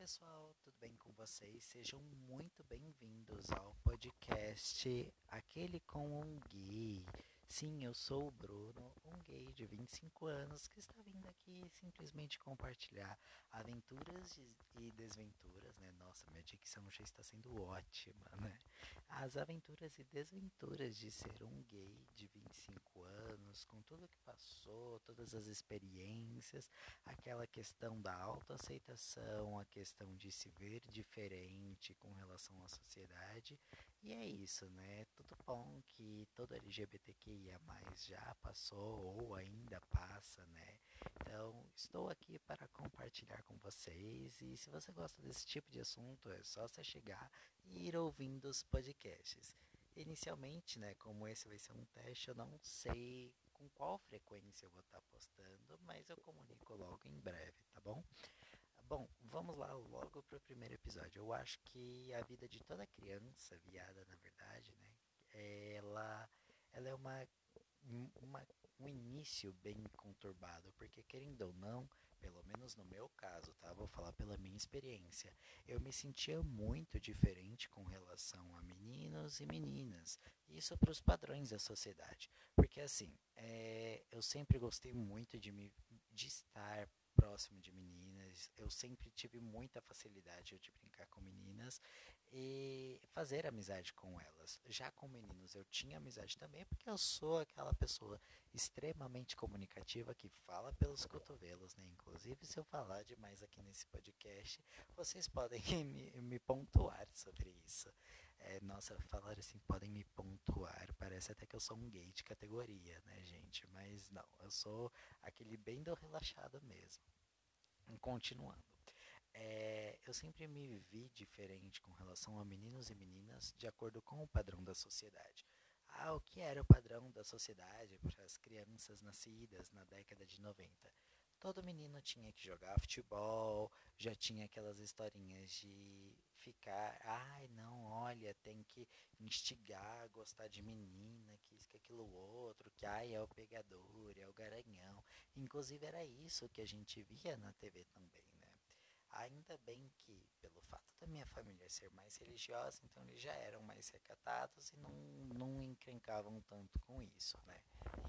pessoal, tudo bem com vocês? Sejam muito bem-vindos ao podcast Aquele com um Gay. Sim, eu sou o Bruno, um gay de 25 anos que está vindo aqui simplesmente compartilhar aventuras e desventuras, né? Nossa, minha dicção já está sendo ótima, né? As aventuras e desventuras de ser um gay de 25 anos, com tudo que passou, todas as experiências, aquela questão da autoaceitação, a questão de se ver diferente com relação à sociedade. E é isso, né? Tudo bom que todo LGBTQIA já passou ou ainda passa, né? Então, estou aqui para compartilhar com vocês e se você gosta desse tipo de assunto, é só você chegar e ir ouvindo os podcasts. Inicialmente, né, como esse vai ser um teste, eu não sei com qual frequência eu vou estar postando, mas eu comunico logo em breve, tá bom? Bom, vamos lá logo para o primeiro episódio. Eu acho que a vida de toda criança, viada na verdade, né, ela, ela é uma, uma, um início bem conturbado, porque querendo ou não, pelo menos no meu caso, tá? Vou falar pela minha experiência. Eu me sentia muito diferente com relação a meninos e meninas. Isso para os padrões da sociedade. Porque assim, é, eu sempre gostei muito de, me, de estar próximo de meninas. Eu sempre tive muita facilidade de brincar com meninas e fazer amizade com elas. Já com meninos eu tinha amizade também, porque eu sou aquela pessoa extremamente comunicativa que fala pelos cotovelos, né? Inclusive, se eu falar demais aqui nesse podcast, vocês podem me, me pontuar sobre isso. É, nossa, falar assim, podem me pontuar. Parece até que eu sou um gay de categoria, né, gente? Mas não, eu sou aquele bem do relaxado mesmo. Continuando. É, eu sempre me vi diferente com relação a meninos e meninas de acordo com o padrão da sociedade. Ah, o que era o padrão da sociedade para as crianças nascidas na década de 90? Todo menino tinha que jogar futebol, já tinha aquelas historinhas de ficar, ai não, olha, tem que instigar, gostar de menina, que isso, que aquilo outro, que ai é o pegador, é o garanhão. Inclusive era isso que a gente via na TV também. Ainda bem que, pelo fato da minha família ser mais religiosa, então eles já eram mais recatados e não, não encrencavam tanto com isso, né?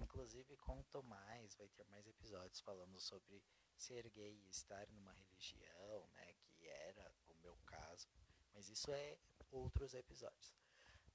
Inclusive, conto mais, vai ter mais episódios falando sobre ser gay e estar numa religião, né? Que era o meu caso, mas isso é outros episódios.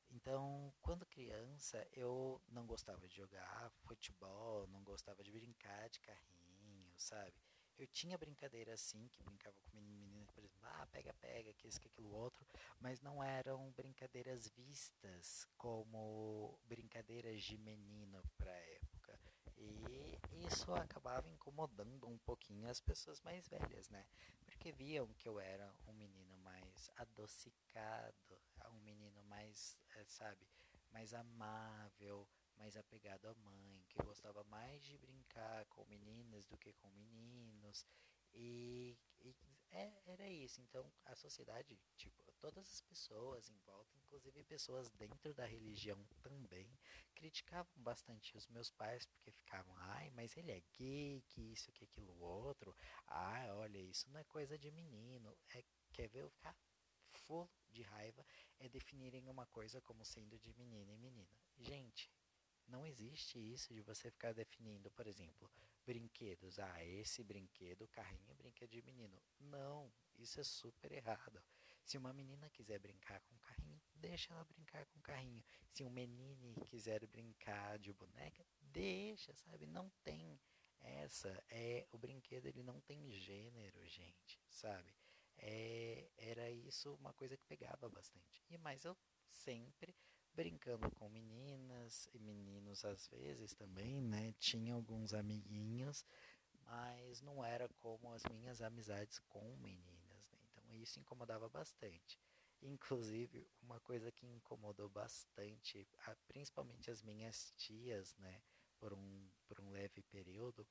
Então, quando criança, eu não gostava de jogar futebol, não gostava de brincar de carrinho, sabe? Eu tinha brincadeira assim, que brincava com meninas, por exemplo, ah, pega, pega, que isso, que aquilo outro, mas não eram brincadeiras vistas como brincadeiras de menino para a época. E isso acabava incomodando um pouquinho as pessoas mais velhas, né? Porque viam que eu era um menino mais adocicado, um menino mais, eh, sabe, mais amável, mais apegado à mãe, que gostava mais de brincar com meninas do que com meninos. E, e é, era isso. Então a sociedade, tipo, todas as pessoas em volta, inclusive pessoas dentro da religião também, criticavam bastante os meus pais porque ficavam, ai, mas ele é gay, que isso, que aquilo outro. Ah, olha, isso não é coisa de menino. É, quer ver eu ficar full de raiva é definirem uma coisa como sendo de menino e menina. Gente, não existe isso de você ficar definindo, por exemplo, brinquedos. Ah, esse brinquedo, carrinho, é brinquedo de menino. Não, isso é super errado. Se uma menina quiser brincar com carrinho, deixa ela brincar com carrinho. Se um menino quiser brincar de boneca, deixa, sabe? Não tem essa. É o brinquedo ele não tem gênero, gente, sabe? É, era isso uma coisa que pegava bastante. E mais eu sempre brincando com meninas e meninos às vezes também, né? Tinha alguns amiguinhos, mas não era como as minhas amizades com meninas, né? Então isso incomodava bastante. Inclusive, uma coisa que incomodou bastante, principalmente as minhas tias, né, por um, por um leve período,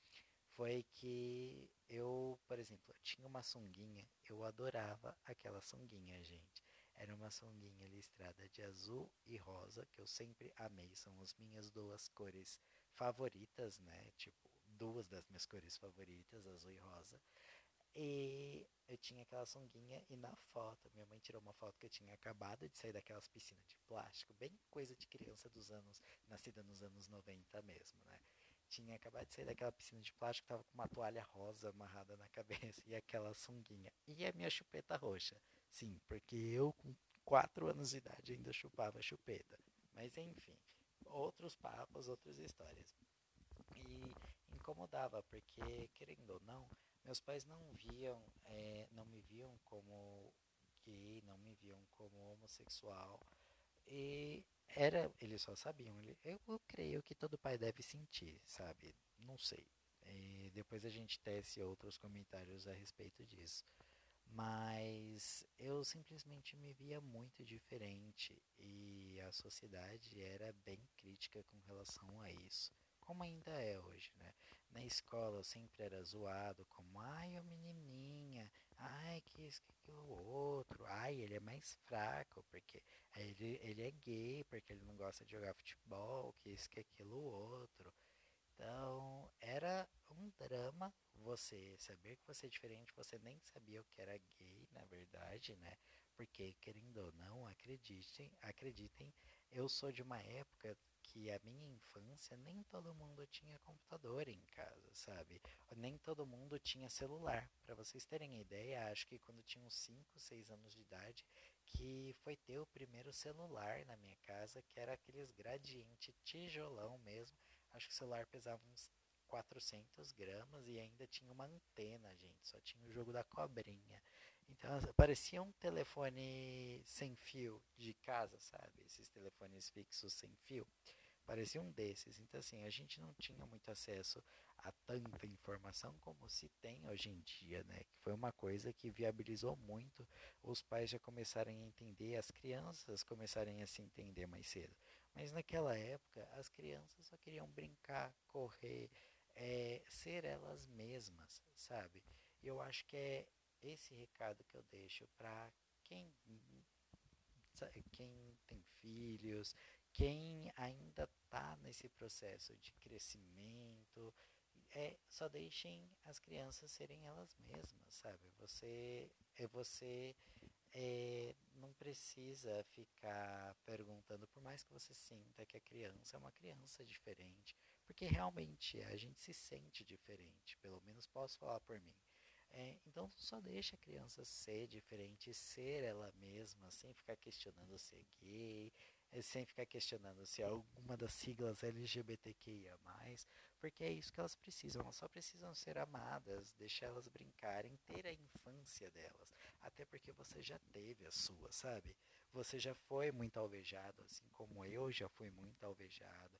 foi que eu, por exemplo, eu tinha uma sunguinha, eu adorava aquela sunguinha, gente. Era uma sunguinha listrada de azul e rosa, que eu sempre amei. São as minhas duas cores favoritas, né? Tipo, duas das minhas cores favoritas, azul e rosa. E eu tinha aquela sunguinha e na foto, minha mãe tirou uma foto que eu tinha acabado de sair daquelas piscinas de plástico, bem coisa de criança dos anos, nascida nos anos 90 mesmo, né? Tinha acabado de sair daquela piscina de plástico, tava com uma toalha rosa amarrada na cabeça e aquela sunguinha. E a minha chupeta roxa. Sim, porque eu com 4 anos de idade ainda chupava chupeta. Mas enfim, outros papos, outras histórias. E incomodava, porque, querendo ou não, meus pais não viam, é, não me viam como gay, não me viam como homossexual. E era, eles só sabiam. Eu, eu creio que todo pai deve sentir, sabe? Não sei. E depois a gente tece outros comentários a respeito disso. Mas eu simplesmente me via muito diferente e a sociedade era bem crítica com relação a isso, como ainda é hoje, né? Na escola eu sempre era zoado como, ai, o menininha, ai, que isso, que aquilo outro, ai, ele é mais fraco, porque ele, ele é gay, porque ele não gosta de jogar futebol, que isso, que aquilo outro. Então, era um drama você saber que você é diferente, você nem sabia o que era gay, na verdade, né? Porque, querendo ou não, acreditem, acreditem, eu sou de uma época que a minha infância nem todo mundo tinha computador em casa, sabe? Nem todo mundo tinha celular. Para vocês terem ideia, acho que quando tinha uns 5, 6 anos de idade, que foi ter o primeiro celular na minha casa, que era aqueles gradiente tijolão mesmo. Acho que o celular pesava uns 400 gramas e ainda tinha uma antena, gente. Só tinha o jogo da cobrinha. Então parecia um telefone sem fio de casa, sabe? Esses telefones fixos sem fio. Parecia um desses. Então, assim, a gente não tinha muito acesso a tanta informação como se tem hoje em dia, né? Que foi uma coisa que viabilizou muito os pais já começarem a entender, as crianças começarem a se entender mais cedo. Mas naquela época, as crianças só queriam brincar, correr, é, ser elas mesmas, sabe? Eu acho que é esse recado que eu deixo para quem, quem tem filhos, quem ainda está nesse processo de crescimento, é só deixem as crianças serem elas mesmas, sabe? Você é você é, não precisa ficar perguntando, por mais que você sinta que a criança é uma criança diferente, porque realmente a gente se sente diferente, pelo menos posso falar por mim. É, então só deixa a criança ser diferente, ser ela mesma, sem ficar questionando se é gay, sem ficar questionando se alguma das siglas LGBTQIA, porque é isso que elas precisam, elas só precisam ser amadas, deixar elas brincarem, ter a infância delas. Até porque você já teve a sua, sabe? Você já foi muito alvejado, assim como eu já fui muito alvejado.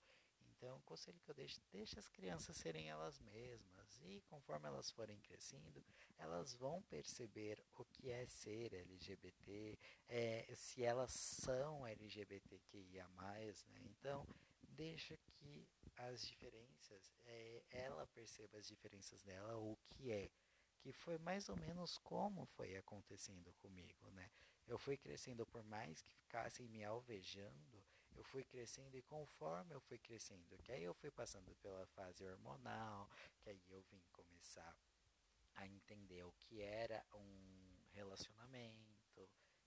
Então, o conselho que eu deixo, deixa as crianças serem elas mesmas e conforme elas forem crescendo, elas vão perceber o que é ser LGBT, é, se elas são LGBTQIA+, né? Então, deixa que as diferenças, é, ela perceba as diferenças dela, o que é, que foi mais ou menos como foi acontecendo comigo, né? Eu fui crescendo por mais que ficassem me alvejando, eu fui crescendo e conforme eu fui crescendo, que aí eu fui passando pela fase hormonal, que aí eu vim começar a entender o que era um relacionamento,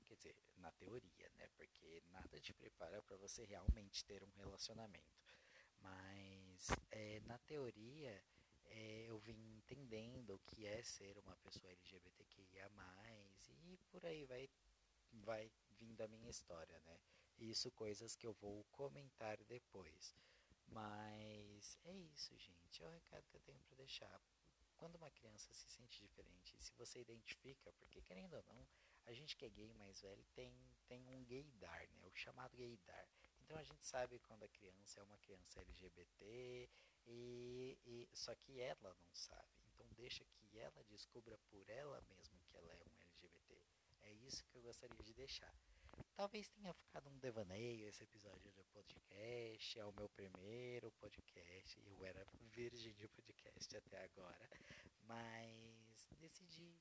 quer dizer, na teoria, né? Porque nada te prepara para você realmente ter um relacionamento. Mas é, na teoria é, eu vim entendendo o que é ser uma pessoa LGBTQIA+, e por aí vai, vai vindo a minha história, né? Isso coisas que eu vou comentar depois. Mas é isso, gente. É o recado que eu tenho para deixar. Quando uma criança se sente diferente, se você identifica, porque querendo ou não, a gente que é gay mais velho tem, tem um gaydar, né? O chamado gaydar. Então a gente sabe quando a criança é uma criança LGBT e, e só que ela não sabe. Então deixa que ela descubra por ela mesma que ela é um LGBT. É isso que eu gostaria de deixar. Talvez tenha ficado um devaneio esse episódio do podcast. É o meu primeiro podcast. Eu era virgem de podcast até agora. Mas decidi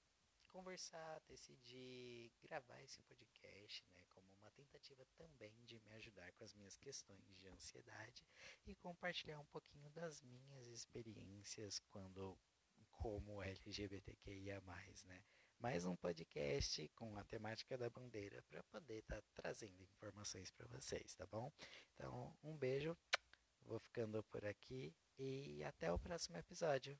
conversar, decidi gravar esse podcast, né, como uma tentativa também de me ajudar com as minhas questões de ansiedade e compartilhar um pouquinho das minhas experiências quando como LGBTQIA+, né? mais um podcast com a temática da bandeira para poder estar tá trazendo informações para vocês, tá bom? Então, um beijo, vou ficando por aqui e até o próximo episódio.